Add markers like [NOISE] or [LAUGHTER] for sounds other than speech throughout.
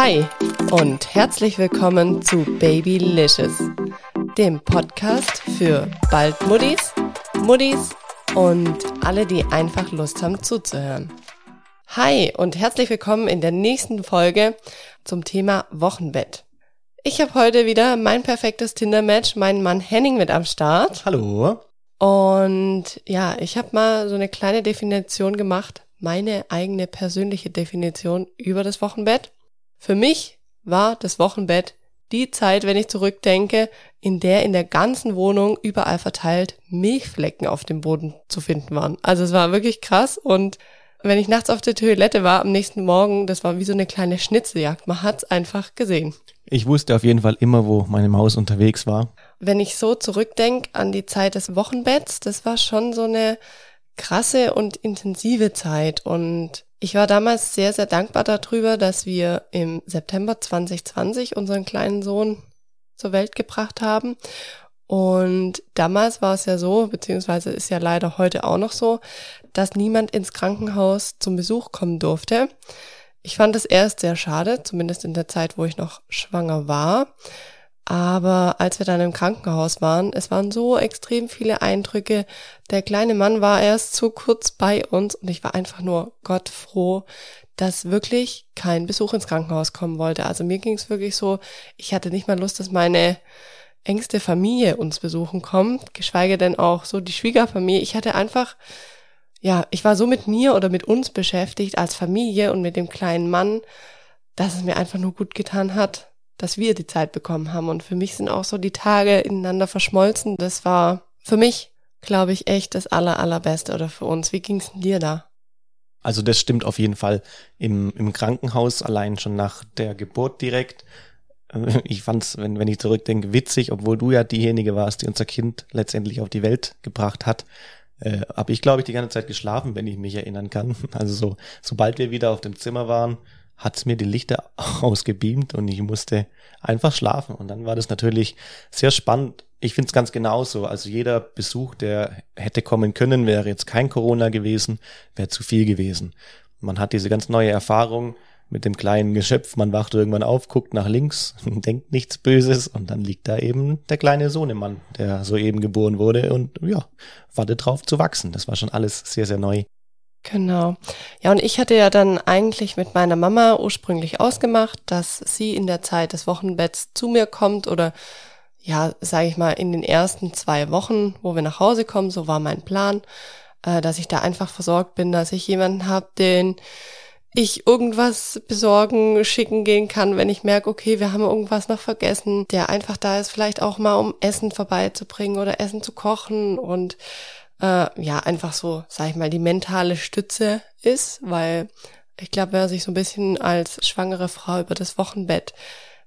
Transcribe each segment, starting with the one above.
Hi und herzlich willkommen zu Babylicious, dem Podcast für bald Muddis, Muddis und alle, die einfach Lust haben zuzuhören. Hi und herzlich willkommen in der nächsten Folge zum Thema Wochenbett. Ich habe heute wieder mein perfektes Tinder-Match, meinen Mann Henning mit am Start. Hallo. Und ja, ich habe mal so eine kleine Definition gemacht, meine eigene persönliche Definition über das Wochenbett. Für mich war das Wochenbett die Zeit, wenn ich zurückdenke, in der in der ganzen Wohnung überall verteilt Milchflecken auf dem Boden zu finden waren. Also es war wirklich krass und wenn ich nachts auf der Toilette war am nächsten Morgen, das war wie so eine kleine Schnitzeljagd. Man hat's einfach gesehen. Ich wusste auf jeden Fall immer, wo meine Maus unterwegs war. Wenn ich so zurückdenke an die Zeit des Wochenbetts, das war schon so eine krasse und intensive Zeit und ich war damals sehr, sehr dankbar darüber, dass wir im September 2020 unseren kleinen Sohn zur Welt gebracht haben. Und damals war es ja so, beziehungsweise ist ja leider heute auch noch so, dass niemand ins Krankenhaus zum Besuch kommen durfte. Ich fand es erst sehr schade, zumindest in der Zeit, wo ich noch schwanger war. Aber als wir dann im Krankenhaus waren, es waren so extrem viele Eindrücke. Der kleine Mann war erst so kurz bei uns und ich war einfach nur Gott froh, dass wirklich kein Besuch ins Krankenhaus kommen wollte. Also mir ging es wirklich so, ich hatte nicht mal Lust, dass meine engste Familie uns besuchen kommt, geschweige denn auch so die Schwiegerfamilie. Ich hatte einfach, ja, ich war so mit mir oder mit uns beschäftigt als Familie und mit dem kleinen Mann, dass es mir einfach nur gut getan hat, dass wir die Zeit bekommen haben. Und für mich sind auch so die Tage ineinander verschmolzen. Das war für mich, glaube ich, echt das aller, allerbeste oder für uns. Wie ging's denn dir da? Also das stimmt auf jeden Fall im, im Krankenhaus, allein schon nach der Geburt direkt. Äh, ich fand's, wenn, wenn ich zurückdenke, witzig, obwohl du ja diejenige warst, die unser Kind letztendlich auf die Welt gebracht hat. Äh, habe ich, glaube ich, die ganze Zeit geschlafen, wenn ich mich erinnern kann. [LAUGHS] Also so, sobald wir wieder auf dem Zimmer waren, hat's mir die Lichter [LAUGHS] ausgebeamt und ich musste einfach schlafen. Und dann war das natürlich sehr spannend. Ich finde es ganz genauso. Also jeder Besuch, der hätte kommen können, wäre jetzt kein Corona gewesen, wäre zu viel gewesen. Man hat diese ganz neue Erfahrung mit dem kleinen Geschöpf. Man wacht irgendwann auf, guckt nach links, [LAUGHS] denkt nichts Böses und dann liegt da eben der kleine Sohnemann, der soeben geboren wurde und ja, wartet drauf zu wachsen. Das war schon alles sehr, sehr neu. Genau. Ja, und ich hatte ja dann eigentlich mit meiner Mama ursprünglich ausgemacht, dass sie in der Zeit des Wochenbetts zu mir kommt oder ja, sage ich mal, in den ersten zwei Wochen, wo wir nach Hause kommen, so war mein Plan, äh, dass ich da einfach versorgt bin, dass ich jemanden habe, den ich irgendwas besorgen, schicken gehen kann, wenn ich merke, okay, wir haben irgendwas noch vergessen, der einfach da ist, vielleicht auch mal um Essen vorbeizubringen oder Essen zu kochen und äh, ja einfach so, sag ich mal, die mentale Stütze ist, weil ich glaube, wenn man sich so ein bisschen als schwangere Frau über das Wochenbett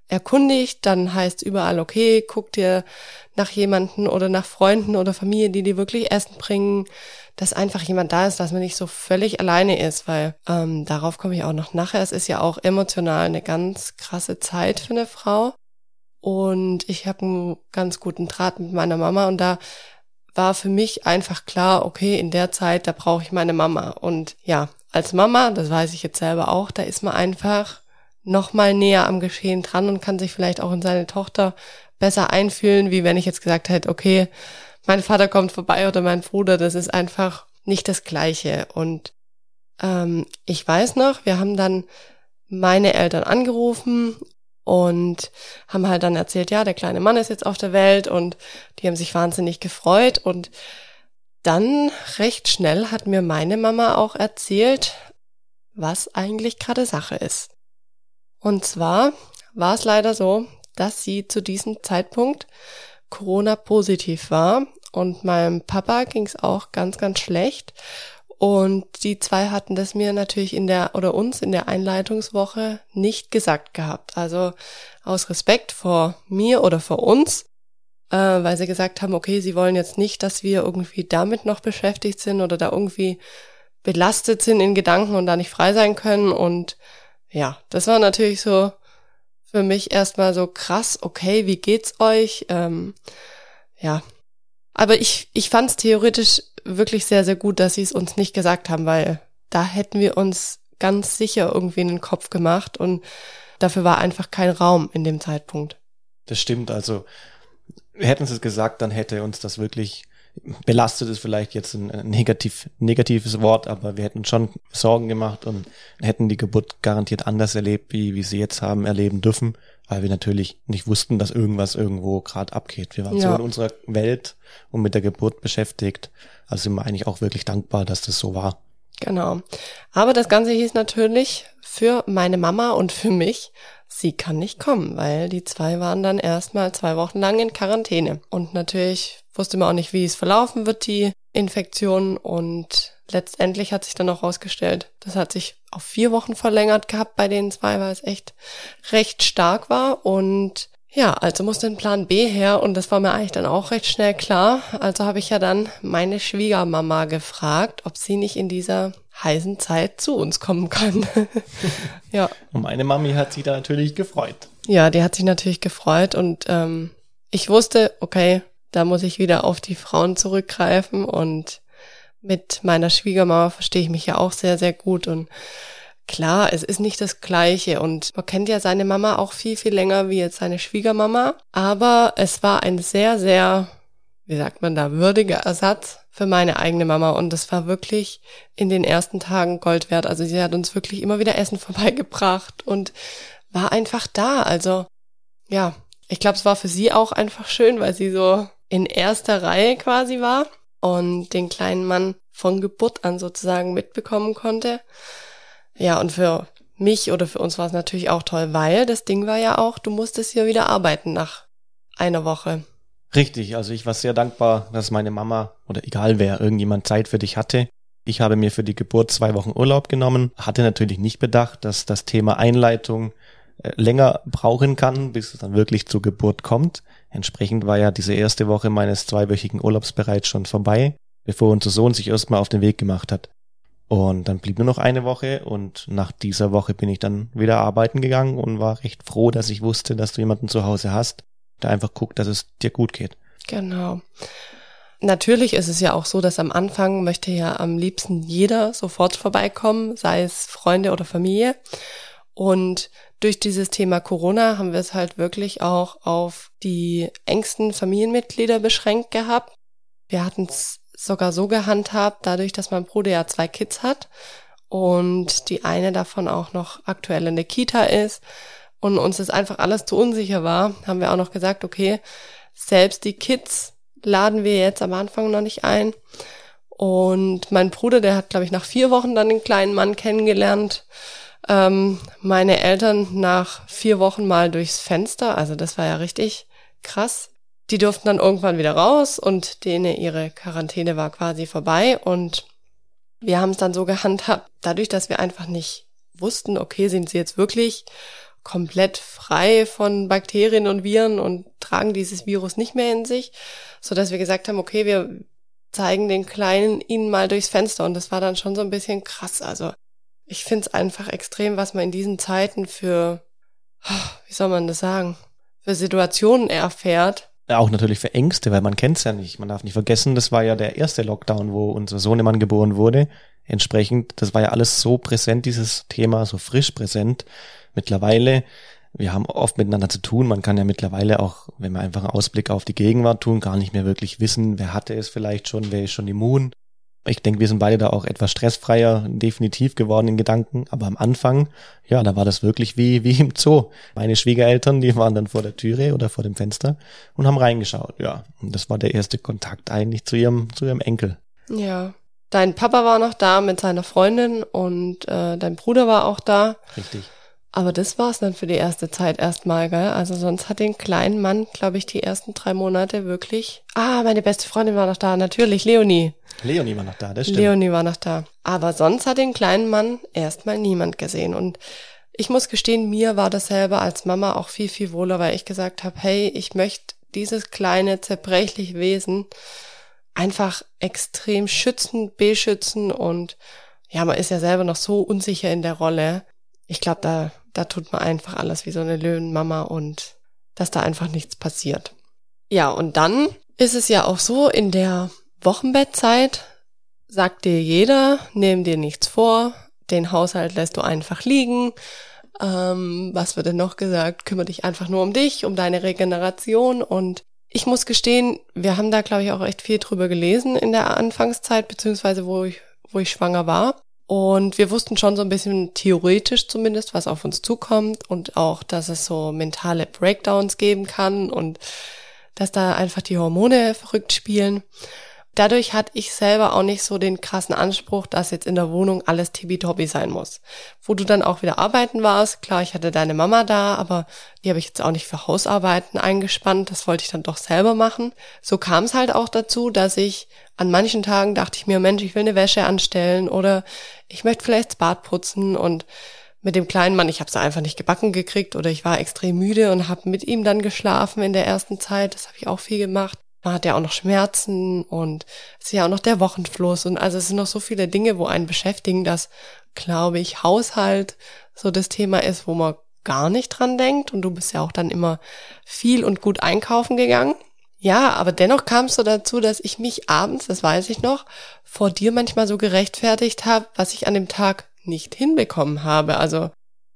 erkundigt, dann heißt überall, okay, guck dir nach jemanden oder nach Freunden oder Familie, die dir wirklich Essen bringen, dass einfach jemand da ist, dass man nicht so völlig alleine ist, weil ähm, darauf komme ich auch noch nachher. Es ist ja auch emotional eine ganz krasse Zeit für eine Frau. Und ich habe einen ganz guten Draht mit meiner Mama und da war für mich einfach klar, okay, in der Zeit, da brauche ich meine Mama. Und ja, als Mama, das weiß ich jetzt selber auch, da ist man einfach noch mal näher am Geschehen dran und kann sich vielleicht auch in seine Tochter besser einfühlen, wie wenn ich jetzt gesagt hätte, okay, mein Vater kommt vorbei oder mein Bruder, das ist einfach nicht das Gleiche. Und ähm, ich weiß noch, wir haben dann meine Eltern angerufen und haben halt dann erzählt, ja, der kleine Mann ist jetzt auf der Welt und die haben sich wahnsinnig gefreut und dann recht schnell hat mir meine Mama auch erzählt, was eigentlich gerade Sache ist. Und zwar war es leider so, dass sie zu diesem Zeitpunkt Corona positiv war und meinem Papa ging es auch ganz, ganz schlecht und die zwei hatten das mir natürlich in der oder uns in der Einleitungswoche nicht gesagt gehabt. Also aus Respekt vor mir oder vor uns, äh, weil sie gesagt haben, okay, sie wollen jetzt nicht, dass wir irgendwie damit noch beschäftigt sind oder da irgendwie belastet sind in Gedanken und da nicht frei sein können. Und ja, das war natürlich so für mich erstmal so krass, okay, wie geht's euch? Ähm, ja. Aber ich, ich fand es theoretisch wirklich sehr, sehr gut, dass sie es uns nicht gesagt haben, weil da hätten wir uns ganz sicher irgendwie in den Kopf gemacht und dafür war einfach kein Raum in dem Zeitpunkt. Das stimmt, also hätten sie es gesagt, dann hätte uns das wirklich belastet ist vielleicht jetzt ein negativ, negatives Wort, aber wir hätten schon Sorgen gemacht und hätten die Geburt garantiert anders erlebt, wie, wie sie jetzt haben erleben dürfen, weil wir natürlich nicht wussten, dass irgendwas irgendwo gerade abgeht. Wir waren ja. so in unserer Welt und mit der Geburt beschäftigt. Also sind wir eigentlich auch wirklich dankbar, dass das so war. Genau. Aber das Ganze hieß natürlich für meine Mama und für mich, sie kann nicht kommen, weil die zwei waren dann erstmal zwei Wochen lang in Quarantäne. Und natürlich wusste man auch nicht, wie es verlaufen wird, die Infektion. Und letztendlich hat sich dann auch rausgestellt, das hat sich auf vier Wochen verlängert gehabt bei den zwei, weil es echt recht stark war. Und ja, also musste ein Plan B her und das war mir eigentlich dann auch recht schnell klar. Also habe ich ja dann meine Schwiegermama gefragt, ob sie nicht in dieser heißen Zeit zu uns kommen kann. [LAUGHS] ja. Und meine Mami hat sich da natürlich gefreut. Ja, die hat sich natürlich gefreut und ähm, ich wusste, okay, da muss ich wieder auf die Frauen zurückgreifen und mit meiner Schwiegermama verstehe ich mich ja auch sehr, sehr gut und Klar, es ist nicht das Gleiche und man kennt ja seine Mama auch viel, viel länger wie jetzt seine Schwiegermama. Aber es war ein sehr, sehr, wie sagt man da, würdiger Ersatz für meine eigene Mama und das war wirklich in den ersten Tagen Gold wert. Also sie hat uns wirklich immer wieder Essen [LAUGHS] vorbeigebracht und war einfach da. Also ja, ich glaube, es war für sie auch einfach schön, weil sie so in erster Reihe quasi war und den kleinen Mann von Geburt an sozusagen mitbekommen konnte. Ja, und für mich oder für uns war es natürlich auch toll, weil das Ding war ja auch, du musstest hier wieder arbeiten nach einer Woche. Richtig, also ich war sehr dankbar, dass meine Mama oder egal wer, irgendjemand Zeit für dich hatte. Ich habe mir für die Geburt zwei Wochen Urlaub genommen, hatte natürlich nicht bedacht, dass das Thema Einleitung äh, länger brauchen kann, bis es dann wirklich zur Geburt kommt. Entsprechend war ja diese erste Woche meines zweiwöchigen Urlaubs bereits schon vorbei, bevor unser Sohn sich erstmal auf den Weg gemacht hat. Und dann blieb nur noch eine Woche und nach dieser Woche bin ich dann wieder arbeiten gegangen und war recht froh, dass ich wusste, dass du jemanden zu Hause hast, der einfach guckt, dass es dir gut geht. Genau. Natürlich ist es ja auch so, dass am Anfang möchte ja am liebsten jeder sofort vorbeikommen, sei es Freunde oder Familie. Und durch dieses Thema Corona haben wir es halt wirklich auch auf die engsten Familienmitglieder beschränkt gehabt. Wir hatten es sogar so gehandhabt, dadurch, dass mein Bruder ja zwei Kids hat und die eine davon auch noch aktuell in der Kita ist und uns das einfach alles zu unsicher war, haben wir auch noch gesagt, okay, selbst die Kids laden wir jetzt am Anfang noch nicht ein. Und mein Bruder, der hat, glaube ich, nach vier Wochen dann den kleinen Mann kennengelernt. Ähm, meine Eltern nach vier Wochen mal durchs Fenster. Also das war ja richtig krass. Die durften dann irgendwann wieder raus und denen ihre Quarantäne war quasi vorbei und wir haben es dann so gehandhabt, dadurch, dass wir einfach nicht wussten, okay, sind sie jetzt wirklich komplett frei von Bakterien und Viren und tragen dieses Virus nicht mehr in sich, so dass wir gesagt haben, okay, wir zeigen den Kleinen ihnen mal durchs Fenster und das war dann schon so ein bisschen krass. Also ich finde es einfach extrem, was man in diesen Zeiten für, wie soll man das sagen, für Situationen erfährt, auch natürlich für Ängste, weil man kennt es ja nicht. Man darf nicht vergessen, das war ja der erste Lockdown, wo unser Sohnemann geboren wurde. Entsprechend, das war ja alles so präsent, dieses Thema, so frisch präsent. Mittlerweile, wir haben oft miteinander zu tun. Man kann ja mittlerweile auch, wenn wir einfach einen Ausblick auf die Gegenwart tun, gar nicht mehr wirklich wissen, wer hatte es vielleicht schon, wer ist schon immun. Ich denke, wir sind beide da auch etwas stressfreier, definitiv geworden in Gedanken. Aber am Anfang, ja, da war das wirklich wie, wie im Zoo. Meine Schwiegereltern, die waren dann vor der Türe oder vor dem Fenster und haben reingeschaut. Ja, und das war der erste Kontakt eigentlich zu ihrem, zu ihrem Enkel. Ja. Dein Papa war noch da mit seiner Freundin und äh, dein Bruder war auch da. Richtig. Aber das war's dann für die erste Zeit erstmal, gell? Also sonst hat den kleinen Mann, glaube ich, die ersten drei Monate wirklich. Ah, meine beste Freundin war noch da, natürlich, Leonie. Leonie war noch da, das stimmt. Leonie war noch da. Aber sonst hat den kleinen Mann erstmal niemand gesehen. Und ich muss gestehen, mir war das selber als Mama auch viel, viel wohler, weil ich gesagt habe, hey, ich möchte dieses kleine, zerbrechliche Wesen einfach extrem schützen, beschützen und ja, man ist ja selber noch so unsicher in der Rolle. Ich glaube, da da tut man einfach alles wie so eine Löwenmama und dass da einfach nichts passiert. Ja, und dann ist es ja auch so, in der Wochenbettzeit sagt dir jeder, nimm dir nichts vor, den Haushalt lässt du einfach liegen, Ähm, was wird denn noch gesagt? Kümmere dich einfach nur um dich, um deine Regeneration und ich muss gestehen, wir haben da, glaube ich, auch echt viel drüber gelesen in der Anfangszeit, beziehungsweise wo ich, wo ich schwanger war. Und wir wussten schon so ein bisschen theoretisch zumindest, was auf uns zukommt und auch, dass es so mentale Breakdowns geben kann und dass da einfach die Hormone verrückt spielen. Dadurch hatte ich selber auch nicht so den krassen Anspruch, dass jetzt in der Wohnung alles tibi-tobi sein muss. Wo du dann auch wieder arbeiten warst, klar, ich hatte deine Mama da, aber die habe ich jetzt auch nicht für Hausarbeiten eingespannt, das wollte ich dann doch selber machen. So kam es halt auch dazu, dass ich an manchen Tagen dachte ich mir, Mensch, ich will eine Wäsche anstellen oder ich möchte vielleicht das Bad putzen und mit dem kleinen Mann, ich habe es einfach nicht gebacken gekriegt oder ich war extrem müde und habe mit ihm dann geschlafen in der ersten Zeit. Das habe ich auch viel gemacht man hat ja auch noch Schmerzen und es ist ja auch noch der Wochenfluss und also es sind noch so viele Dinge, wo einen beschäftigen, dass, glaube ich, Haushalt so das Thema ist, wo man gar nicht dran denkt und du bist ja auch dann immer viel und gut einkaufen gegangen. Ja, aber dennoch kam es so dazu, dass ich mich abends, das weiß ich noch, vor dir manchmal so gerechtfertigt habe, was ich an dem Tag nicht hinbekommen habe. Also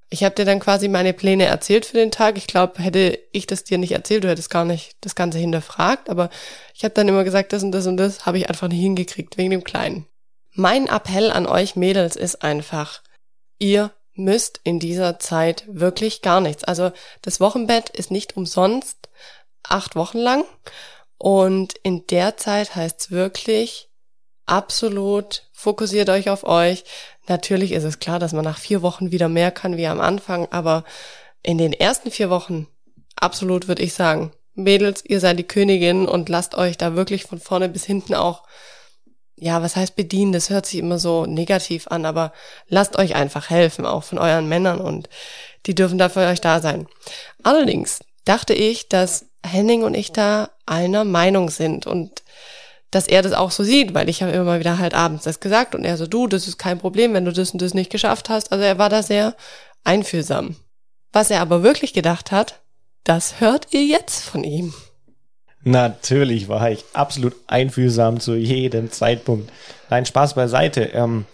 ich habe dir dann quasi meine Pläne erzählt für den Tag. Ich glaube, hätte ich das dir nicht erzählt, du hättest gar nicht das Ganze hinterfragt. Aber ich habe dann immer gesagt, das und das und das habe ich einfach nicht hingekriegt wegen dem Kleinen. Mein Appell an euch Mädels ist einfach, ihr müsst in dieser Zeit wirklich gar nichts. Also das Wochenbett ist nicht umsonst acht Wochen lang. Und in der Zeit heißt es wirklich absolut fokussiert euch auf euch. Natürlich ist es klar, dass man nach vier Wochen wieder mehr kann wie am Anfang, aber in den ersten vier Wochen absolut würde ich sagen, Mädels, ihr seid die Königin und lasst euch da wirklich von vorne bis hinten auch, ja, was heißt bedienen? Das hört sich immer so negativ an, aber lasst euch einfach helfen, auch von euren Männern und die dürfen da für euch da sein. Allerdings dachte ich, dass Henning und ich da einer Meinung sind und dass er das auch so sieht, weil ich habe immer mal wieder halt abends das gesagt und er so, du, das ist kein Problem, wenn du das und das nicht geschafft hast. Also er war da sehr einfühlsam. Was er aber wirklich gedacht hat, das hört ihr jetzt von ihm. Natürlich war ich absolut einfühlsam zu jedem Zeitpunkt. Nein, Spaß beiseite. Ähm,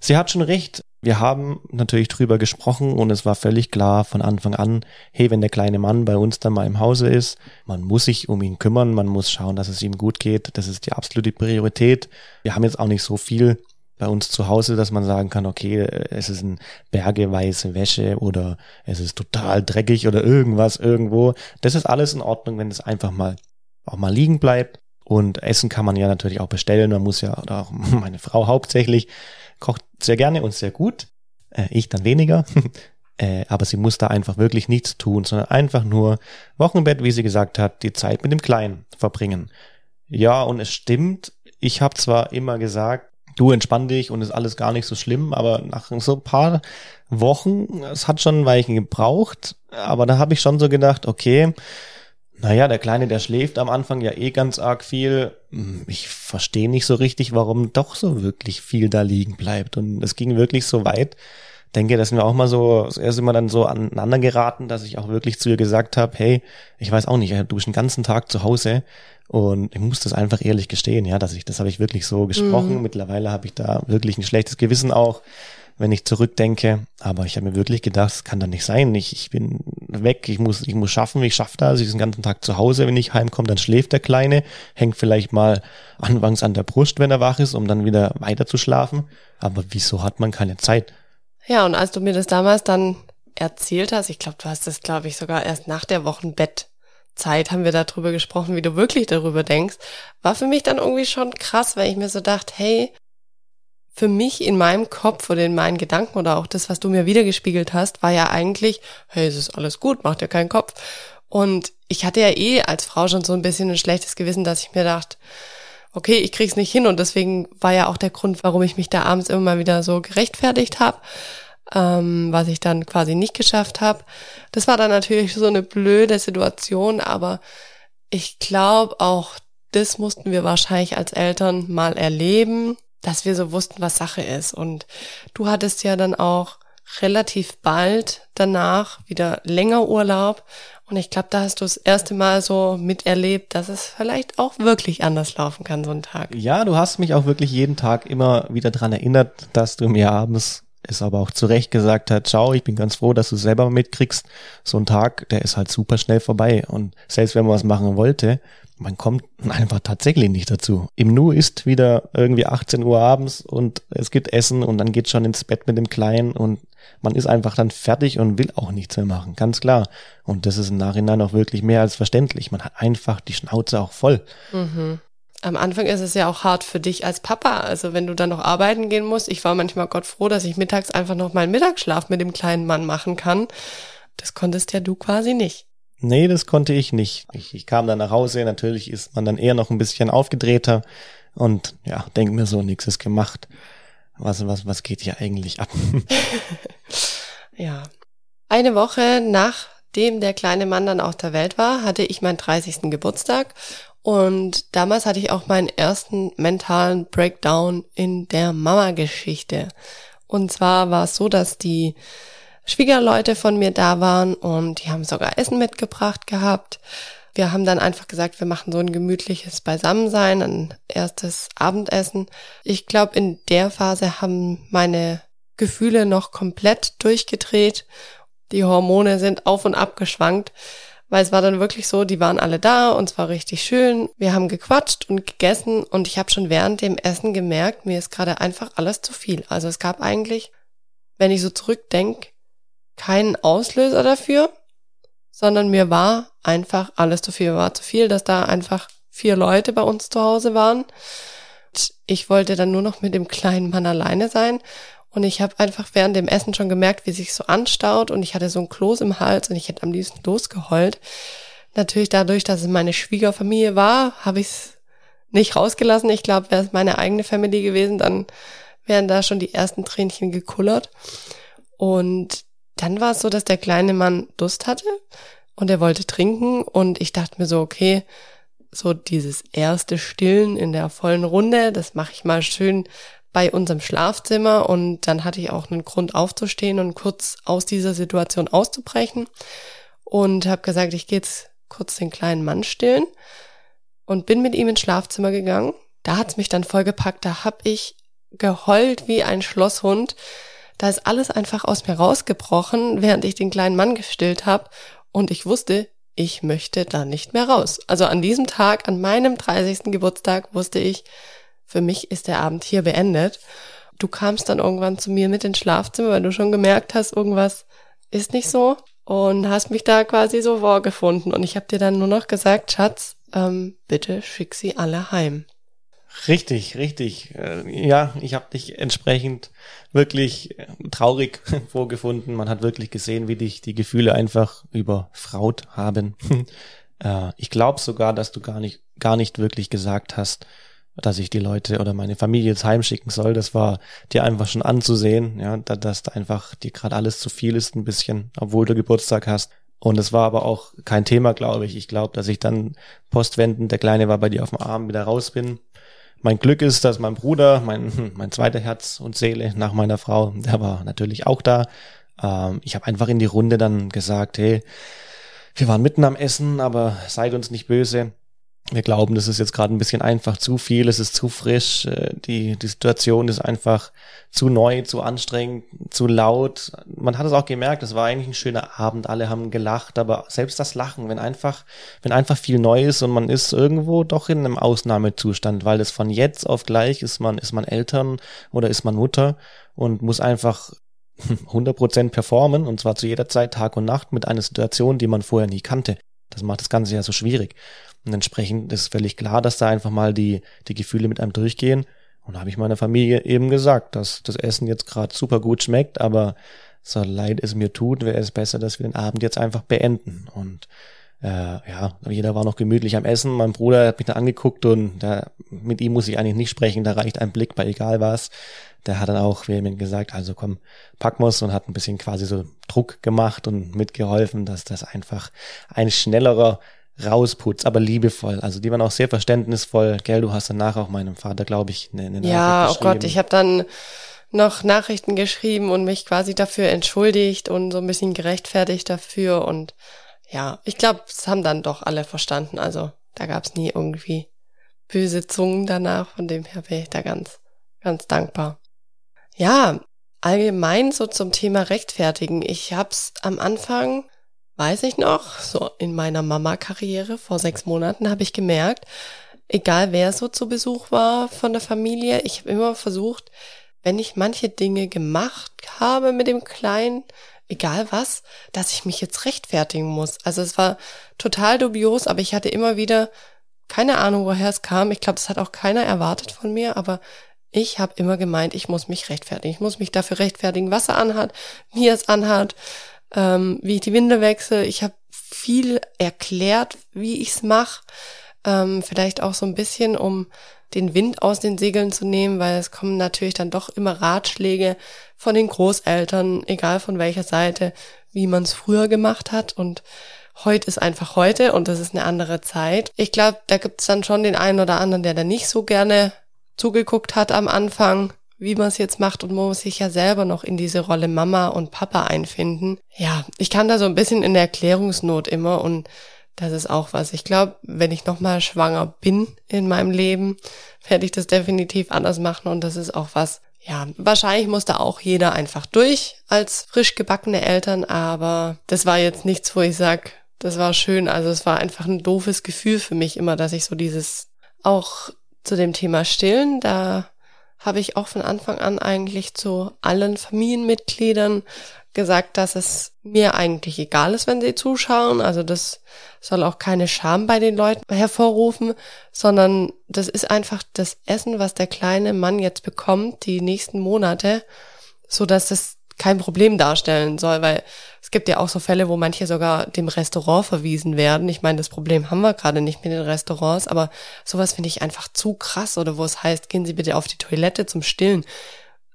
sie hat schon recht. Wir haben natürlich drüber gesprochen und es war völlig klar von Anfang an, hey, wenn der kleine Mann bei uns dann mal im Hause ist, man muss sich um ihn kümmern, man muss schauen, dass es ihm gut geht. Das ist die absolute Priorität. Wir haben jetzt auch nicht so viel bei uns zu Hause, dass man sagen kann, okay, es ist ein bergeweiße Wäsche oder es ist total dreckig oder irgendwas irgendwo. Das ist alles in Ordnung, wenn es einfach mal auch mal liegen bleibt. Und Essen kann man ja natürlich auch bestellen. Man muss ja, oder auch [LAUGHS] meine Frau hauptsächlich, kocht sehr gerne und sehr gut. Äh, ich dann weniger. [LAUGHS] äh, aber sie muss da einfach wirklich nichts tun, sondern einfach nur Wochenbett, wie sie gesagt hat, die Zeit mit dem Kleinen verbringen. Ja, und es stimmt. Ich habe zwar immer gesagt, du entspann dich und ist alles gar nicht so schlimm, aber nach so ein paar Wochen, es hat schon ein Weichen gebraucht, aber da habe ich schon so gedacht, okay, naja, der Kleine, der schläft am Anfang ja eh ganz arg viel. Hm, ich verstehe nicht so richtig, warum doch so wirklich viel da liegen bleibt. Und es ging wirklich so weit. Denke, dass wir auch mal so, erst immer dann so aneinander geraten, dass ich auch wirklich zu ihr gesagt habe, hey, ich weiß auch nicht, du bist den ganzen Tag zu Hause und ich muss das einfach ehrlich gestehen, ja, dass ich, das habe ich wirklich so gesprochen. Mhm. Mittlerweile habe ich da wirklich ein schlechtes Gewissen auch wenn ich zurückdenke. Aber ich habe mir wirklich gedacht, das kann doch nicht sein. Ich, ich bin weg, ich muss, ich muss schaffen, ich schaffe das. Ich bin den ganzen Tag zu Hause, wenn ich heimkomme, dann schläft der Kleine, hängt vielleicht mal anfangs an der Brust, wenn er wach ist, um dann wieder weiter zu schlafen. Aber wieso hat man keine Zeit? Ja, und als du mir das damals dann erzählt hast, ich glaube, du hast das, glaube ich, sogar erst nach der Wochenbettzeit haben wir darüber gesprochen, wie du wirklich darüber denkst, war für mich dann irgendwie schon krass, weil ich mir so dachte, hey, für mich in meinem Kopf oder in meinen Gedanken oder auch das, was du mir wiedergespiegelt hast, war ja eigentlich, hey, es ist alles gut, macht dir keinen Kopf. Und ich hatte ja eh als Frau schon so ein bisschen ein schlechtes Gewissen, dass ich mir dachte, okay, ich krieg's nicht hin und deswegen war ja auch der Grund, warum ich mich da abends immer mal wieder so gerechtfertigt habe, ähm, was ich dann quasi nicht geschafft habe. Das war dann natürlich so eine blöde Situation, aber ich glaube auch, das mussten wir wahrscheinlich als Eltern mal erleben, dass wir so wussten, was Sache ist. Und du hattest ja dann auch relativ bald danach wieder länger Urlaub. Und ich glaube, da hast du das erste Mal so miterlebt, dass es vielleicht auch wirklich anders laufen kann, so ein Tag. Ja, du hast mich auch wirklich jeden Tag immer wieder dran erinnert, dass du mir abends es aber auch zu Recht gesagt hat, schau, ich bin ganz froh, dass du selber mitkriegst, so ein Tag, der ist halt super schnell vorbei. Und selbst wenn man was machen wollte, man kommt [LAUGHS] einfach tatsächlich nicht dazu. Im Nu ist wieder irgendwie 18 Uhr abends und es gibt Essen und dann geht schon ins Bett mit dem Kleinen und man ist einfach dann fertig und will auch nichts mehr machen, ganz klar. Und das ist im Nachhinein auch wirklich mehr als verständlich. Man hat einfach die Schnauze auch voll. Mhm am Anfang ist es ja auch hart für dich als Papa. Also wenn du dann noch arbeiten gehen musst. Ich war manchmal Gott froh, dass ich mittags einfach noch meinen Mittagsschlaf mit dem kleinen Mann machen kann. Das konntest ja du quasi nicht. Nee, das konnte ich nicht. Ich, ich kam dann nach Hause, natürlich ist man dann eher noch ein bisschen aufgedrehter und ja, denk mir so, nichts ist gemacht. Was, was, was geht hier eigentlich ab? [LAUGHS] [LAUGHS] ja. Eine Woche nachdem der kleine Mann dann auf der Welt war, hatte ich meinen 30. Geburtstag und damals hatte ich auch meinen ersten mentalen Breakdown in der Mama-Geschichte. Und zwar war es so, dass die Schwiegerleute von mir da waren und die haben sogar Essen mitgebracht gehabt. Wir haben dann einfach gesagt, wir machen so ein gemütliches Beisammensein, ein erstes Abendessen. Ich glaube, in der Phase haben meine Gefühle noch komplett durchgedreht. Die Hormone sind auf und ab geschwankt weil es war dann wirklich so, die waren alle da und es war richtig schön. Wir haben gequatscht und gegessen und ich habe schon während dem Essen gemerkt, mir ist gerade einfach alles zu viel. Also es gab eigentlich, wenn ich so zurückdenke, keinen Auslöser dafür, sondern mir war einfach alles zu viel. War zu viel, dass da einfach vier Leute bei uns zu Hause waren. Ich wollte dann nur noch mit dem kleinen Mann alleine sein und ich habe einfach während dem Essen schon gemerkt, wie sich so anstaut und ich hatte so ein Kloß im Hals und ich hätte am liebsten losgeheult. Natürlich dadurch, dass es meine Schwiegerfamilie war, habe ich es nicht rausgelassen. Ich glaube, wäre es meine eigene Familie gewesen, dann wären da schon die ersten Tränchen gekullert. Und dann war es so, dass der kleine Mann Durst hatte und er wollte trinken und ich dachte mir so, okay, so dieses erste Stillen in der vollen Runde, das mache ich mal schön bei unserem Schlafzimmer und dann hatte ich auch einen Grund aufzustehen und kurz aus dieser Situation auszubrechen und habe gesagt, ich gehe jetzt kurz den kleinen Mann stillen und bin mit ihm ins Schlafzimmer gegangen. Da hat's mich dann vollgepackt, da hab ich geheult wie ein Schlosshund. Da ist alles einfach aus mir rausgebrochen, während ich den kleinen Mann gestillt habe und ich wusste, ich möchte da nicht mehr raus. Also an diesem Tag, an meinem 30. Geburtstag, wusste ich, für mich ist der Abend hier beendet. Du kamst dann irgendwann zu mir mit ins Schlafzimmer, weil du schon gemerkt hast, irgendwas ist nicht so und hast mich da quasi so vorgefunden. Und ich habe dir dann nur noch gesagt, Schatz, ähm, bitte schick sie alle heim. Richtig, richtig. Äh, ja, ich habe dich entsprechend wirklich äh, traurig [LAUGHS] vorgefunden. Man hat wirklich gesehen, wie dich die Gefühle einfach überfraut haben. [LAUGHS] Äh, ich glaube sogar, dass du gar nicht, gar nicht wirklich gesagt hast, dass ich die Leute oder meine Familie jetzt heimschicken soll. Das war dir einfach schon anzusehen, ja, dass da einfach dir gerade alles zu viel ist, ein bisschen, obwohl du Geburtstag hast. Und es war aber auch kein Thema, glaube ich. Ich glaube, dass ich dann postwendend, der Kleine war bei dir auf dem Arm, wieder raus bin. Mein Glück ist, dass mein Bruder, mein, mein zweiter Herz und Seele nach meiner Frau, der war natürlich auch da. Ähm, ich habe einfach in die Runde dann gesagt, hey, wir waren mitten am Essen, aber seid uns nicht böse wir glauben, das ist jetzt gerade ein bisschen einfach zu viel, es ist zu frisch, äh, die, die Situation ist einfach zu neu, zu anstrengend, zu laut. Man hat es auch gemerkt, es war eigentlich ein schöner Abend, alle haben gelacht, aber selbst das Lachen, wenn einfach, wenn einfach viel neu ist und man ist irgendwo doch in einem Ausnahmezustand, weil es von jetzt auf gleich ist man, ist man Eltern oder ist man Mutter und muss einfach [LAUGHS] 100% performen und zwar zu jeder Zeit, Tag und Nacht mit einer Situation, die man vorher nie kannte. Das macht das Ganze ja so schwierig. Und entsprechend ist völlig klar, dass da einfach mal die, die Gefühle mit einem durchgehen. Und da habe ich meiner Familie eben gesagt, dass das Essen jetzt gerade super gut schmeckt, aber so leid es mir tut, wäre es besser, dass wir den Abend jetzt einfach beenden. Und äh, ja, jeder war noch gemütlich am Essen. Mein Bruder hat mich dann angeguckt und der, mit ihm muss ich eigentlich nicht sprechen, da reicht ein Blick bei egal was. Der hat dann auch vehement gesagt, also komm, pack muss und hat ein bisschen quasi so Druck gemacht und mitgeholfen, dass das einfach ein schnellerer rausputzt, aber liebevoll. Also die waren auch sehr verständnisvoll. Gell, du hast danach auch meinem Vater, glaube ich, eine, eine Ja, oh Gott, ich habe dann noch Nachrichten geschrieben und mich quasi dafür entschuldigt und so ein bisschen gerechtfertigt dafür. Und ja, ich glaube, es haben dann doch alle verstanden. Also da gab es nie irgendwie böse Zungen danach. Von dem her bin ich da ganz, ganz dankbar. Ja, allgemein so zum Thema rechtfertigen. Ich hab's am Anfang, weiß ich noch, so in meiner Mama-Karriere vor sechs Monaten habe ich gemerkt, egal wer so zu Besuch war von der Familie, ich habe immer versucht, wenn ich manche Dinge gemacht habe mit dem Kleinen, egal was, dass ich mich jetzt rechtfertigen muss. Also es war total dubios, aber ich hatte immer wieder keine Ahnung, woher es kam. Ich glaube, das hat auch keiner erwartet von mir, aber ich habe immer gemeint, ich muss mich rechtfertigen. Ich muss mich dafür rechtfertigen, was er anhat, wie er es anhat, ähm, wie ich die Winde wechsle. Ich habe viel erklärt, wie ich es mache. Ähm, vielleicht auch so ein bisschen, um den Wind aus den Segeln zu nehmen, weil es kommen natürlich dann doch immer Ratschläge von den Großeltern, egal von welcher Seite, wie man es früher gemacht hat. Und heute ist einfach heute und das ist eine andere Zeit. Ich glaube, da gibt es dann schon den einen oder anderen, der da nicht so gerne zugeguckt hat am Anfang, wie man es jetzt macht und man muss sich ja selber noch in diese Rolle Mama und Papa einfinden. Ja, ich kann da so ein bisschen in der Erklärungsnot immer und das ist auch was. Ich glaube, wenn ich nochmal schwanger bin in meinem Leben, werde ich das definitiv anders machen und das ist auch was. Ja, wahrscheinlich muss da auch jeder einfach durch als frisch gebackene Eltern, aber das war jetzt nichts, wo ich sag, das war schön. Also es war einfach ein doofes Gefühl für mich immer, dass ich so dieses auch zu dem Thema Stillen, da habe ich auch von Anfang an eigentlich zu allen Familienmitgliedern gesagt, dass es mir eigentlich egal ist, wenn sie zuschauen. Also das soll auch keine Scham bei den Leuten hervorrufen, sondern das ist einfach das Essen, was der kleine Mann jetzt bekommt, die nächsten Monate, so dass es kein Problem darstellen soll, weil es gibt ja auch so Fälle, wo manche sogar dem Restaurant verwiesen werden. Ich meine, das Problem haben wir gerade nicht mit den Restaurants, aber sowas finde ich einfach zu krass oder wo es heißt, gehen Sie bitte auf die Toilette zum Stillen.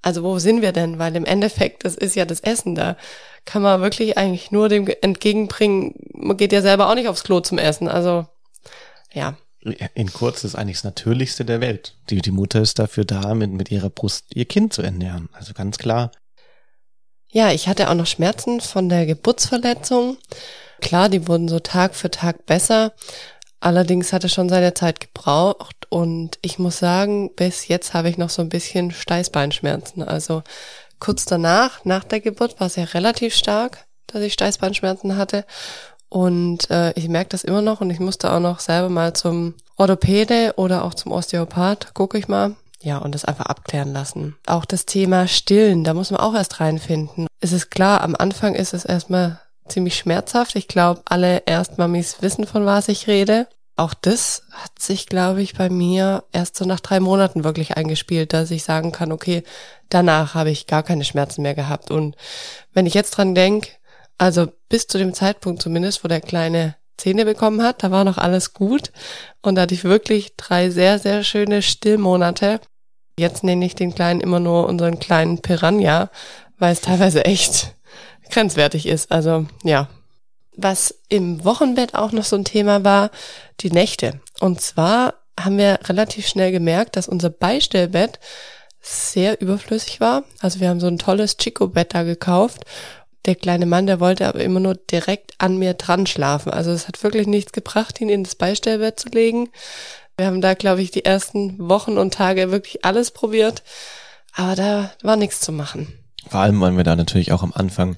Also wo sind wir denn? Weil im Endeffekt, das ist ja das Essen da. Kann man wirklich eigentlich nur dem entgegenbringen, man geht ja selber auch nicht aufs Klo zum Essen. Also, ja. In kurz ist eigentlich das Natürlichste der Welt. Die, die Mutter ist dafür da, mit, mit ihrer Brust ihr Kind zu ernähren. Also ganz klar. Ja, ich hatte auch noch Schmerzen von der Geburtsverletzung. Klar, die wurden so Tag für Tag besser. Allerdings hat es schon seine Zeit gebraucht und ich muss sagen, bis jetzt habe ich noch so ein bisschen Steißbeinschmerzen. Also kurz danach, nach der Geburt, war es ja relativ stark, dass ich Steißbeinschmerzen hatte. Und äh, ich merke das immer noch und ich musste auch noch selber mal zum Orthopäde oder auch zum Osteopath, gucke ich mal, ja, und das einfach abklären lassen. Auch das Thema Stillen, da muss man auch erst reinfinden. Es ist klar, am Anfang ist es erstmal ziemlich schmerzhaft. Ich glaube, alle Erstmamis wissen, von was ich rede. Auch das hat sich, glaube ich, bei mir erst so nach drei Monaten wirklich eingespielt, dass ich sagen kann, okay, danach habe ich gar keine Schmerzen mehr gehabt. Und wenn ich jetzt dran denke, also bis zu dem Zeitpunkt zumindest, wo der kleine Zähne bekommen hat, da war noch alles gut. Und da hatte ich wirklich drei sehr, sehr schöne Stillmonate. Jetzt nenne ich den Kleinen immer nur unseren kleinen Piranha, weil es teilweise echt grenzwertig ist. Also ja. Was im Wochenbett auch noch so ein Thema war, die Nächte. Und zwar haben wir relativ schnell gemerkt, dass unser Beistellbett sehr überflüssig war. Also wir haben so ein tolles Chico-Bett da gekauft. Der kleine Mann, der wollte aber immer nur direkt an mir dran schlafen. Also es hat wirklich nichts gebracht, ihn in das Beistellbett zu legen. Wir haben da, glaube ich, die ersten Wochen und Tage wirklich alles probiert, aber da war nichts zu machen. Vor allem waren wir da natürlich auch am Anfang,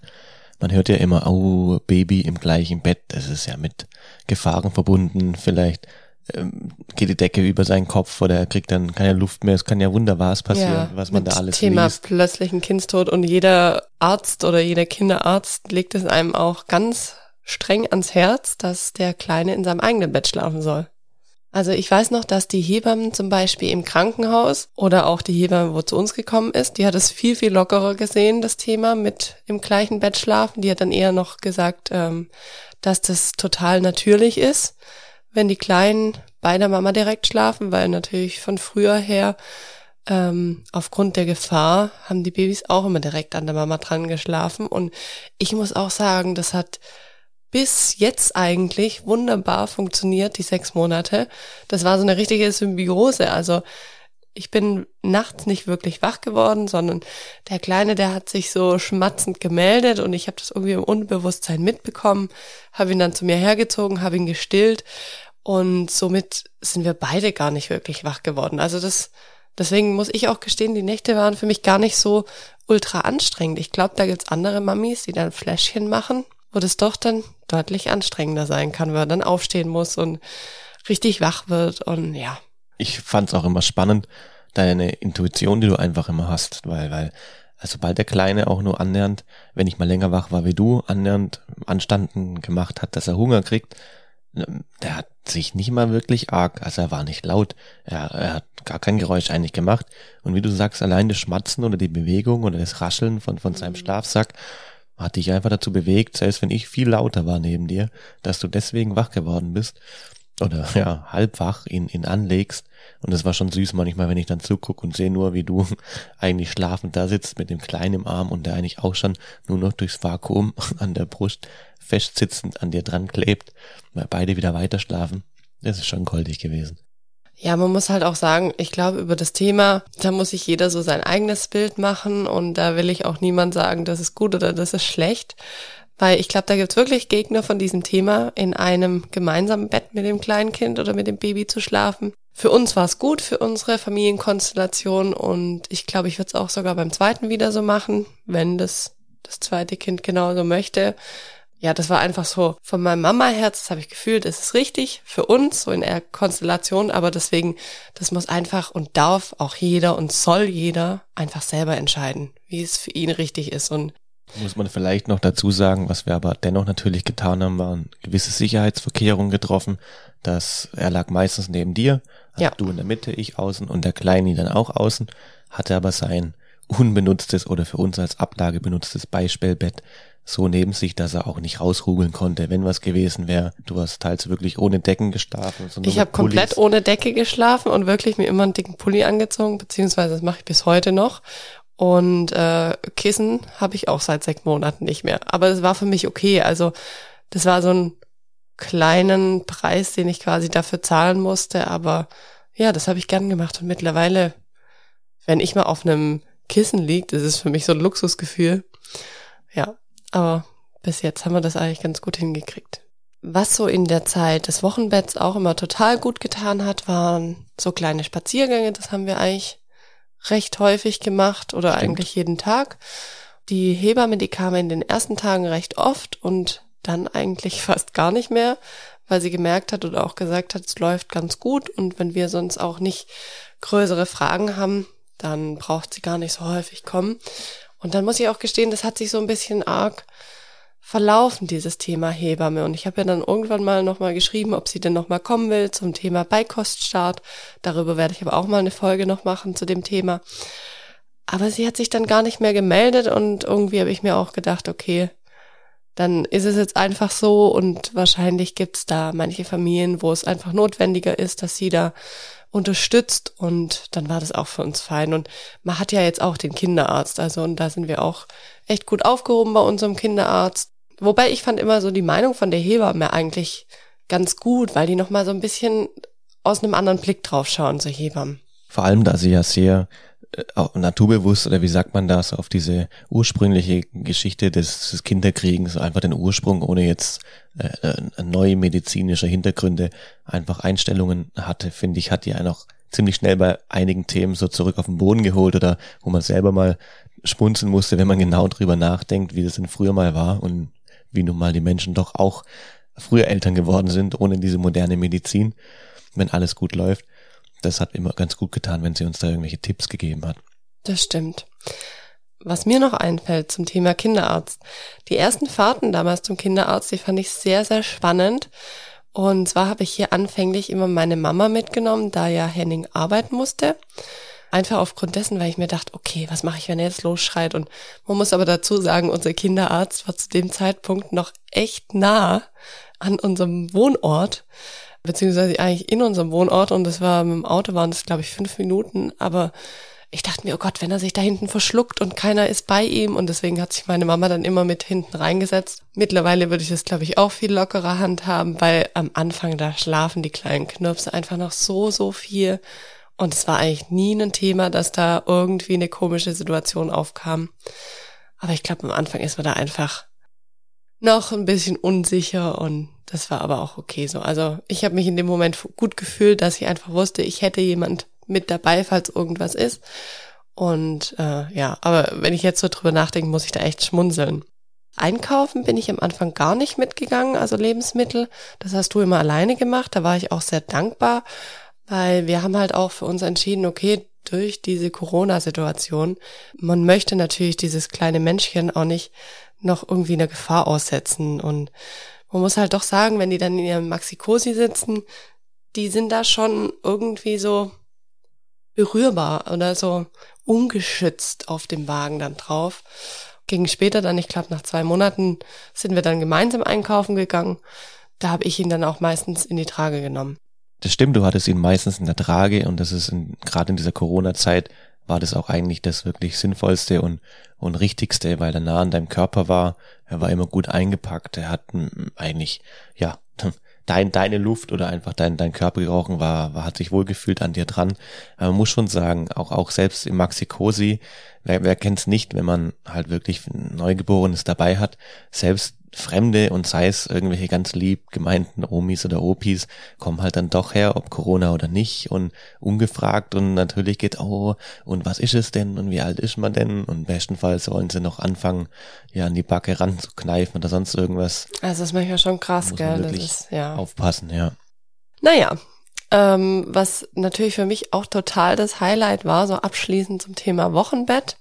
man hört ja immer, oh, Baby im gleichen Bett, das ist ja mit Gefahren verbunden, vielleicht ähm, geht die Decke über seinen Kopf oder er kriegt dann keine Luft mehr, es kann ja wunderbares passieren, ja, was man da alles Thema liest. plötzlichen Kindstod. Und jeder Arzt oder jeder Kinderarzt legt es einem auch ganz streng ans Herz, dass der Kleine in seinem eigenen Bett schlafen soll. Also ich weiß noch, dass die Hebammen zum Beispiel im Krankenhaus oder auch die Hebamme, wo zu uns gekommen ist, die hat es viel, viel lockerer gesehen, das Thema mit im gleichen Bett schlafen. Die hat dann eher noch gesagt, ähm, dass das total natürlich ist, wenn die Kleinen bei der Mama direkt schlafen, weil natürlich von früher her ähm, aufgrund der Gefahr haben die Babys auch immer direkt an der Mama dran geschlafen. Und ich muss auch sagen, das hat bis jetzt eigentlich wunderbar funktioniert, die sechs Monate. Das war so eine richtige Symbiose. Also ich bin nachts nicht wirklich wach geworden, sondern der Kleine, der hat sich so schmatzend gemeldet und ich habe das irgendwie im Unbewusstsein mitbekommen, habe ihn dann zu mir hergezogen, habe ihn gestillt und somit sind wir beide gar nicht wirklich wach geworden. Also das Deswegen muss ich auch gestehen, die Nächte waren für mich gar nicht so ultra anstrengend. Ich glaube, da gibt's andere Mamis, die dann Fläschchen machen, wo das doch dann deutlich anstrengender sein kann, weil man dann aufstehen muss und richtig wach wird und ja. Ich fand's auch immer spannend, deine Intuition, die du einfach immer hast, weil, weil, also sobald der Kleine auch nur annähernd, wenn ich mal länger wach war wie du, annähernd Anstanden gemacht hat, dass er Hunger kriegt, der hat sich nicht mal wirklich arg, also er war nicht laut, er, er hat gar kein Geräusch eigentlich gemacht. Und wie du sagst, allein das Schmatzen oder die Bewegung oder das Rascheln von, von seinem mhm. Schlafsack hat dich einfach dazu bewegt, selbst wenn ich viel lauter war neben dir, dass du deswegen wach geworden bist oder [LAUGHS] ja, halb wach ihn, ihn anlegst. Und es war schon süß manchmal, wenn ich dann zugucke und sehe nur, wie du [LAUGHS] eigentlich schlafend da sitzt mit dem Kleinen im Arm und der eigentlich auch schon nur noch durchs Vakuum [LAUGHS] an der Brust festsitzend an dir dran klebt, weil beide wieder weiter schlafen. Das ist schon goldig gewesen. Ja, man muss halt auch sagen, ich glaube, über das Thema, da muss sich jeder so sein eigenes Bild machen und da will ich auch niemand sagen, das ist gut oder das ist schlecht. Weil ich glaube, da gibt's wirklich Gegner von diesem Thema, in einem gemeinsamen Bett mit dem kleinen Kind oder mit dem Baby zu schlafen. Für uns war es gut, für unsere Familienkonstellation und ich glaube, ich würde es auch sogar beim zweiten wieder so machen, wenn das das zweite Kind genauso möchte ja, das war einfach so von meinem Mama-Herz, das habe ich gefühlt, es ist richtig für uns, so in der Konstellation, aber deswegen, das muss einfach und darf auch jeder und soll jeder einfach selber entscheiden, wie es für ihn richtig ist und muss man vielleicht noch dazu sagen, was wir aber dennoch natürlich getan haben, waren gewisse Sicherheitsverkehrungen getroffen, dass er lag meistens neben dir, also ja. du in der Mitte, ich außen und der Kleine dann auch außen, hatte aber sein unbenutztes oder für uns als Ablage benutztes Beistellbett so neben sich, dass er auch nicht rausrugeln konnte, wenn was gewesen wäre. Du hast teils wirklich ohne Decken geschlafen. Ich habe komplett ohne Decke geschlafen und wirklich mir immer einen dicken Pulli angezogen, beziehungsweise das mache ich bis heute noch. Und äh, Kissen habe ich auch seit sechs Monaten nicht mehr. Aber es war für mich okay. Also das war so ein kleinen Preis, den ich quasi dafür zahlen musste. Aber ja, das habe ich gern gemacht. Und mittlerweile, wenn ich mal auf einem Kissen liegt, das ist für mich so ein Luxusgefühl. Ja, aber bis jetzt haben wir das eigentlich ganz gut hingekriegt. Was so in der Zeit des Wochenbetts auch immer total gut getan hat, waren so kleine Spaziergänge. Das haben wir eigentlich recht häufig gemacht oder Stimmt. eigentlich jeden Tag. Die Hebamme, die kam in den ersten Tagen recht oft und dann eigentlich [LAUGHS] fast gar nicht mehr, weil sie gemerkt hat oder auch gesagt hat, es läuft ganz gut und wenn wir sonst auch nicht größere Fragen haben, dann braucht sie gar nicht so häufig kommen. Und dann muss ich auch gestehen, das hat sich so ein bisschen arg verlaufen, dieses Thema Hebamme. Und ich habe ja dann irgendwann mal nochmal geschrieben, ob sie denn nochmal kommen will zum Thema Beikoststart. Darüber werde ich aber auch mal eine Folge noch machen zu dem Thema. Aber sie hat sich dann gar nicht mehr gemeldet und irgendwie habe ich mir auch gedacht, okay, dann ist es jetzt einfach so und wahrscheinlich gibt's da manche Familien, wo es einfach notwendiger ist, dass sie da unterstützt und dann war das auch für uns fein. Und man hat ja jetzt auch den Kinderarzt, also und da sind wir auch echt gut aufgehoben bei unserem Kinderarzt. Wobei ich fand immer so die Meinung von der Hebamme eigentlich ganz gut, weil die nochmal so ein bisschen aus einem anderen Blick drauf schauen, so Hebammen. Vor allem, da sie ja sehr naturbewusst oder wie sagt man das, auf diese ursprüngliche Geschichte des, des Kinderkriegens, einfach den Ursprung, ohne jetzt äh, äh, neue medizinische Hintergründe, einfach Einstellungen hatte, finde ich, hat die einen auch ziemlich schnell bei einigen Themen so zurück auf den Boden geholt oder wo man selber mal spunzeln musste, wenn man [LAUGHS] genau drüber nachdenkt, wie das denn früher mal war und wie nun mal die Menschen doch auch früher Eltern geworden sind, ohne diese moderne Medizin, wenn alles gut läuft das hat immer ganz gut getan, wenn sie uns da irgendwelche Tipps gegeben hat. Das stimmt. Was mir noch einfällt zum Thema Kinderarzt. Die ersten Fahrten damals zum Kinderarzt, die fand ich sehr, sehr spannend. Und zwar habe ich hier anfänglich immer meine Mama mitgenommen, da ja Henning arbeiten musste. Einfach aufgrund dessen, weil ich mir dachte, okay, was mache ich, wenn er jetzt losschreit? Und man muss aber dazu sagen, unser Kinderarzt war zu dem Zeitpunkt noch echt nah an unserem Wohnort beziehungsweise eigentlich in unserem Wohnort und das war mit dem Auto waren das glaube ich fünf Minuten, aber ich dachte mir, oh Gott, wenn er sich da hinten verschluckt und keiner ist bei ihm und deswegen hat sich meine Mama dann immer mit hinten reingesetzt. Mittlerweile würde ich das glaube ich auch viel lockerer handhaben, weil am Anfang da schlafen die kleinen Knirpse einfach noch so, so viel und es war eigentlich nie ein Thema, dass da irgendwie eine komische Situation aufkam. Aber ich glaube, am Anfang ist man da einfach noch ein bisschen unsicher und das war aber auch okay so. Also ich habe mich in dem Moment gut gefühlt, dass ich einfach wusste, ich hätte jemand mit dabei, falls irgendwas ist. Und äh, ja, aber wenn ich jetzt so drüber nachdenke, muss ich da echt schmunzeln. Einkaufen bin ich am Anfang gar nicht mitgegangen, also Lebensmittel. Das hast du immer alleine gemacht. Da war ich auch sehr dankbar, weil wir haben halt auch für uns entschieden, okay, durch diese Corona-Situation, man möchte natürlich dieses kleine Menschchen auch nicht noch irgendwie einer Gefahr aussetzen. Und man muss halt doch sagen, wenn die dann in ihrem Maxi-Cosi sitzen, die sind da schon irgendwie so berührbar oder so ungeschützt auf dem Wagen dann drauf. Gegen später dann, ich glaube nach zwei Monaten, sind wir dann gemeinsam einkaufen gegangen. Da habe ich ihn dann auch meistens in die Trage genommen. Das stimmt, du hattest ihn meistens in der Trage und das ist gerade in dieser Corona-Zeit war das auch eigentlich das wirklich Sinnvollste und, und Richtigste, weil er nah an deinem Körper war. Er war immer gut eingepackt. Er hat eigentlich, ja, [LAUGHS] dein, deine Luft oder einfach dein, dein Körper gerochen war, war, hat sich wohlgefühlt an dir dran. Aber man muss schon sagen, auch, auch selbst im Maxi Cosi, wer, wer kennt's nicht, wenn man halt wirklich Neugeborenes dabei hat, selbst Fremde und sei es irgendwelche ganz lieb gemeinten Omis oder Opis, kommen halt dann doch her, ob Corona oder nicht und ungefragt und natürlich geht, oh, und was ist es denn und wie alt ist man denn und bestenfalls sollen sie noch anfangen, ja, an die Backe ranzukneifen oder sonst irgendwas. Also das ist manchmal schon krass, gell? Das ist, ja. Aufpassen, ja. Naja, ähm, was natürlich für mich auch total das Highlight war, so abschließend zum Thema Wochenbett,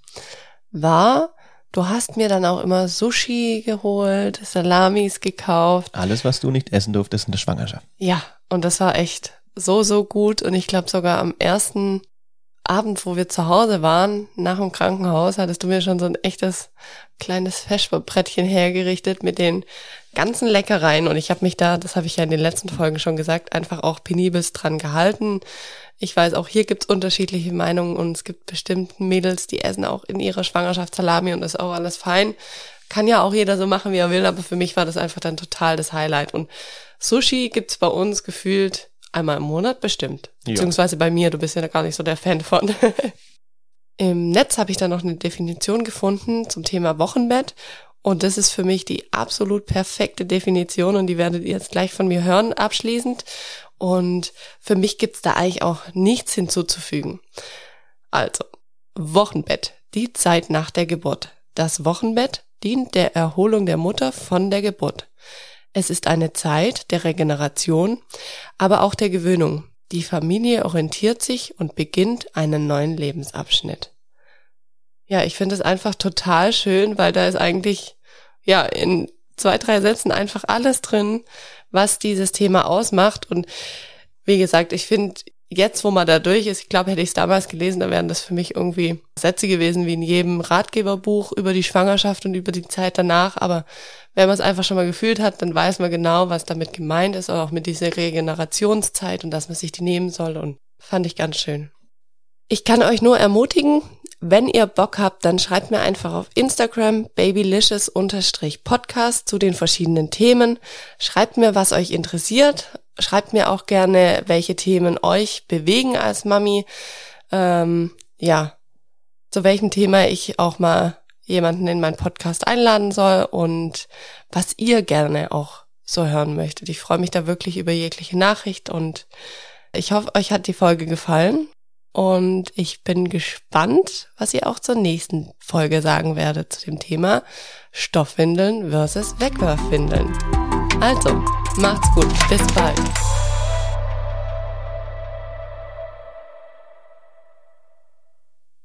war, Du hast mir dann auch immer Sushi geholt, Salamis gekauft. Alles, was du nicht essen durftest in der Schwangerschaft. Ja, und das war echt so, so gut. Und ich glaube sogar am ersten Abend, wo wir zu Hause waren, nach dem Krankenhaus, hattest du mir schon so ein echtes kleines Feschbrettchen hergerichtet mit den ganzen Leckereien. Und ich habe mich da, das habe ich ja in den letzten Folgen schon gesagt, einfach auch penibelst dran gehalten. Ich weiß, auch hier gibt's unterschiedliche Meinungen und es gibt bestimmt Mädels, die essen auch in ihrer Schwangerschaft Salami und das ist auch alles fein. Kann ja auch jeder so machen, wie er will, aber für mich war das einfach dann total das Highlight. Und Sushi gibt's bei uns gefühlt einmal im Monat bestimmt. Ja. Beziehungsweise bei mir, du bist ja gar nicht so der Fan von. [LAUGHS] Im Netz habe ich da noch eine Definition gefunden zum Thema Wochenbett und das ist für mich die absolut perfekte Definition und die werdet ihr jetzt gleich von mir hören abschließend. Und für mich gibt's da eigentlich auch nichts hinzuzufügen. Also, Wochenbett, die Zeit nach der Geburt. Das Wochenbett dient der Erholung der Mutter von der Geburt. Es ist eine Zeit der Regeneration, aber auch der Gewöhnung. Die Familie orientiert sich und beginnt einen neuen Lebensabschnitt. Ja, ich finde es einfach total schön, weil da ist eigentlich, ja, in zwei, drei Sätzen einfach alles drin, was dieses Thema ausmacht. Und wie gesagt, ich finde, jetzt, wo man da durch ist, ich glaube, hätte ich es damals gelesen, da wären das für mich irgendwie Sätze gewesen wie in jedem Ratgeberbuch über die Schwangerschaft und über die Zeit danach. Aber wenn man es einfach schon mal gefühlt hat, dann weiß man genau, was damit gemeint ist, auch mit dieser Regenerationszeit und dass man sich die nehmen soll. Und fand ich ganz schön. Ich kann euch nur ermutigen, wenn ihr Bock habt, dann schreibt mir einfach auf Instagram babylicious-podcast zu den verschiedenen Themen. Schreibt mir, was euch interessiert. Schreibt mir auch gerne, welche Themen euch bewegen als Mami. Ähm, ja, zu welchem Thema ich auch mal jemanden in meinen Podcast einladen soll und was ihr gerne auch so hören möchtet. Ich freue mich da wirklich über jegliche Nachricht und ich hoffe, euch hat die Folge gefallen. Und ich bin gespannt, was ihr auch zur nächsten Folge sagen werdet zu dem Thema Stoffwindeln versus Wegwerfwindeln. Also, macht's gut, bis bald.